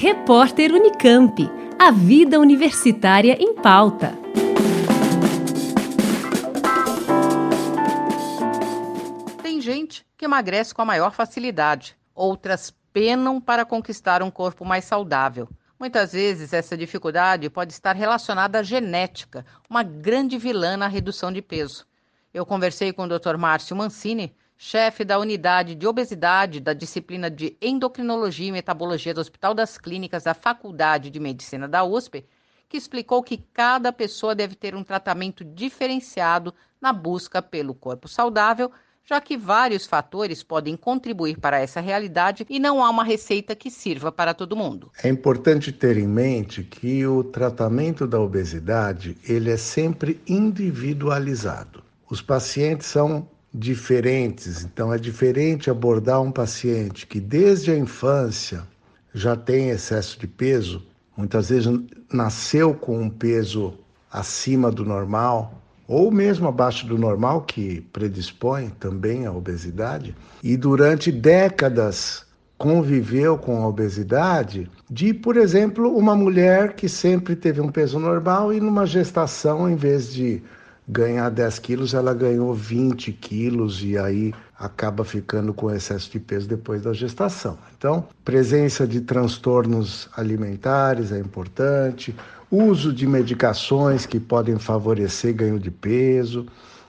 Repórter Unicamp. A vida universitária em pauta. Tem gente que emagrece com a maior facilidade, outras penam para conquistar um corpo mais saudável. Muitas vezes essa dificuldade pode estar relacionada à genética, uma grande vilã na redução de peso. Eu conversei com o Dr. Márcio Mancini, chefe da unidade de obesidade da disciplina de endocrinologia e metabologia do Hospital das Clínicas da Faculdade de Medicina da USP, que explicou que cada pessoa deve ter um tratamento diferenciado na busca pelo corpo saudável, já que vários fatores podem contribuir para essa realidade e não há uma receita que sirva para todo mundo. É importante ter em mente que o tratamento da obesidade, ele é sempre individualizado. Os pacientes são diferentes. Então, é diferente abordar um paciente que desde a infância já tem excesso de peso, muitas vezes nasceu com um peso acima do normal, ou mesmo abaixo do normal, que predispõe também à obesidade, e durante décadas conviveu com a obesidade, de, por exemplo, uma mulher que sempre teve um peso normal e numa gestação, em vez de ganhar 10 quilos, ela ganhou 20 quilos e aí acaba ficando com excesso de peso depois da gestação. Então, presença de transtornos alimentares é importante, uso de medicações que podem favorecer ganho de peso.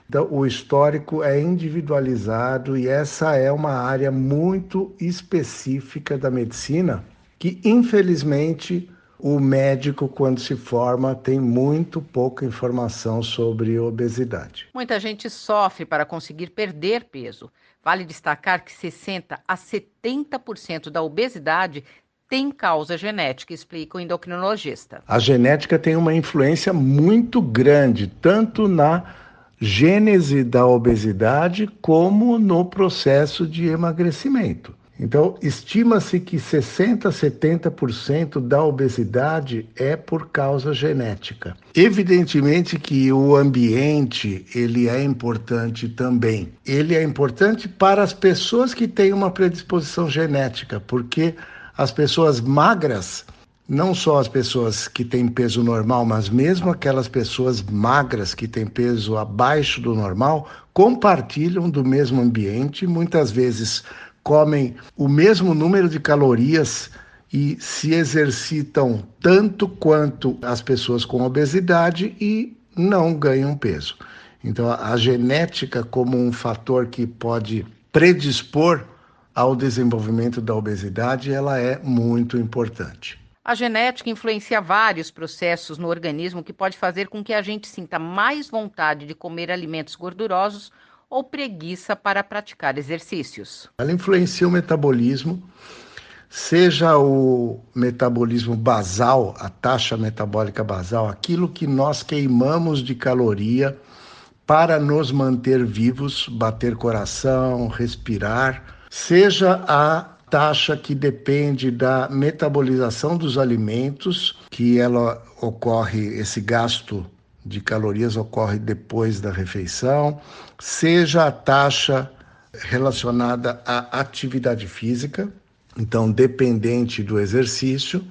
Então, o histórico é individualizado e essa é uma área muito específica da medicina que, infelizmente, o médico, quando se forma, tem muito pouca informação sobre obesidade. Muita gente sofre para conseguir perder peso. Vale destacar que 60 a 70% da obesidade tem causa genética, explica o endocrinologista. A genética tem uma influência muito grande, tanto na gênese da obesidade como no processo de emagrecimento. Então, estima-se que 60 a 70% da obesidade é por causa genética. Evidentemente que o ambiente, ele é importante também. Ele é importante para as pessoas que têm uma predisposição genética, porque as pessoas magras, não só as pessoas que têm peso normal, mas mesmo aquelas pessoas magras que têm peso abaixo do normal, compartilham do mesmo ambiente, muitas vezes comem o mesmo número de calorias e se exercitam tanto quanto as pessoas com obesidade e não ganham peso. Então, a genética, como um fator que pode predispor ao desenvolvimento da obesidade, ela é muito importante. A genética influencia vários processos no organismo que pode fazer com que a gente sinta mais vontade de comer alimentos gordurosos ou preguiça para praticar exercícios. Ela influencia o metabolismo, seja o metabolismo basal, a taxa metabólica basal, aquilo que nós queimamos de caloria para nos manter vivos, bater coração, respirar, seja a taxa que depende da metabolização dos alimentos, que ela ocorre esse gasto de calorias ocorre depois da refeição, seja a taxa relacionada à atividade física, então dependente do exercício,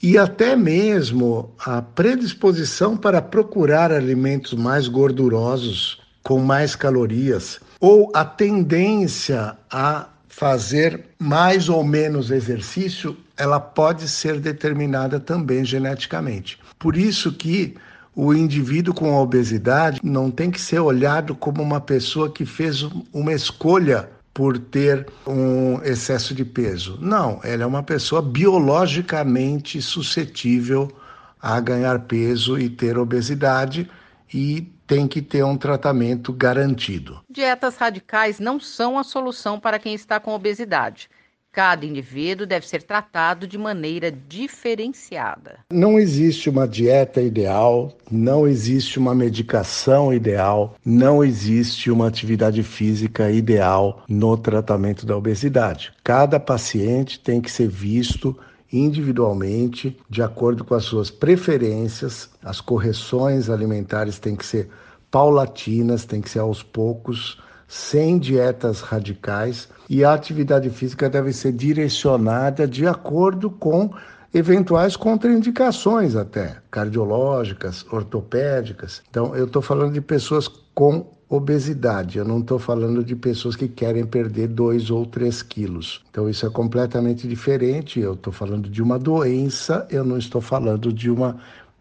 e até mesmo a predisposição para procurar alimentos mais gordurosos, com mais calorias, ou a tendência a fazer mais ou menos exercício, ela pode ser determinada também geneticamente. Por isso que o indivíduo com obesidade não tem que ser olhado como uma pessoa que fez uma escolha por ter um excesso de peso. Não, ela é uma pessoa biologicamente suscetível a ganhar peso e ter obesidade e tem que ter um tratamento garantido. Dietas radicais não são a solução para quem está com obesidade. Cada indivíduo deve ser tratado de maneira diferenciada. Não existe uma dieta ideal, não existe uma medicação ideal, não existe uma atividade física ideal no tratamento da obesidade. Cada paciente tem que ser visto individualmente, de acordo com as suas preferências. As correções alimentares têm que ser paulatinas, têm que ser aos poucos sem dietas radicais e a atividade física deve ser direcionada de acordo com eventuais contraindicações até cardiológicas, ortopédicas. Então, eu estou falando de pessoas com obesidade. Eu não estou falando de pessoas que querem perder 2 ou 3 quilos. Então, isso é completamente diferente. Eu estou falando de uma doença, eu não estou falando de uma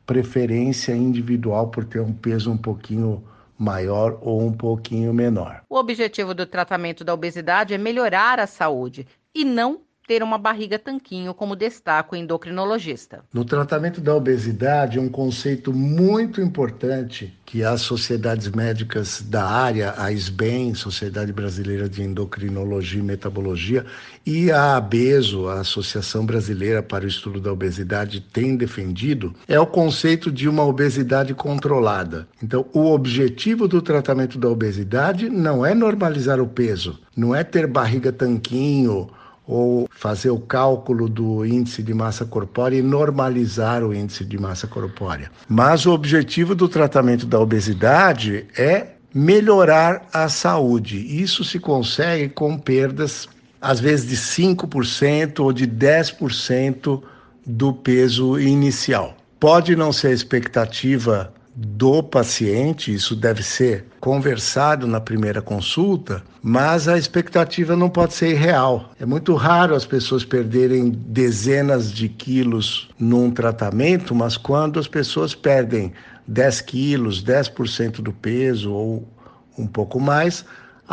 preferência individual por ter um peso um pouquinho maior ou um pouquinho menor. O objetivo do tratamento da obesidade é melhorar a saúde e não ter uma barriga tanquinho, como destaca o endocrinologista. No tratamento da obesidade, um conceito muito importante que as sociedades médicas da área, a SBEM, Sociedade Brasileira de Endocrinologia e Metabologia, e a ABESO, a Associação Brasileira para o Estudo da Obesidade, têm defendido, é o conceito de uma obesidade controlada. Então, o objetivo do tratamento da obesidade não é normalizar o peso, não é ter barriga tanquinho ou fazer o cálculo do índice de massa corpórea e normalizar o índice de massa corpórea. Mas o objetivo do tratamento da obesidade é melhorar a saúde. Isso se consegue com perdas, às vezes, de 5% ou de 10% do peso inicial. Pode não ser a expectativa do paciente, isso deve ser conversado na primeira consulta, mas a expectativa não pode ser irreal. É muito raro as pessoas perderem dezenas de quilos num tratamento, mas quando as pessoas perdem 10 quilos, 10% do peso ou um pouco mais,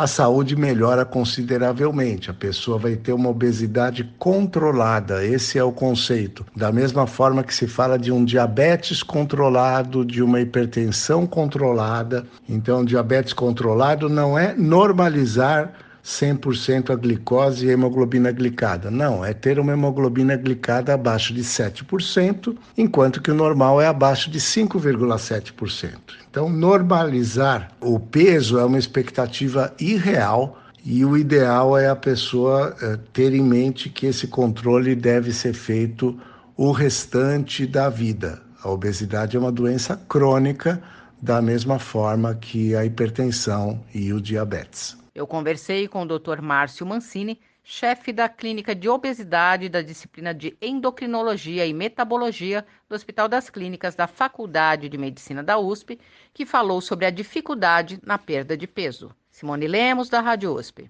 a saúde melhora consideravelmente. A pessoa vai ter uma obesidade controlada, esse é o conceito. Da mesma forma que se fala de um diabetes controlado, de uma hipertensão controlada. Então, diabetes controlado não é normalizar 100% a glicose e a hemoglobina glicada. Não, é ter uma hemoglobina glicada abaixo de 7%, enquanto que o normal é abaixo de 5,7%. Então, normalizar o peso é uma expectativa irreal e o ideal é a pessoa é, ter em mente que esse controle deve ser feito o restante da vida. A obesidade é uma doença crônica, da mesma forma que a hipertensão e o diabetes. Eu conversei com o Dr. Márcio Mancini, chefe da Clínica de Obesidade da disciplina de Endocrinologia e Metabologia do Hospital das Clínicas da Faculdade de Medicina da USP, que falou sobre a dificuldade na perda de peso. Simone Lemos, da Rádio USP.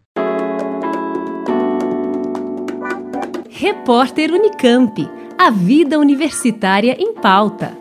Repórter Unicamp. A vida universitária em pauta.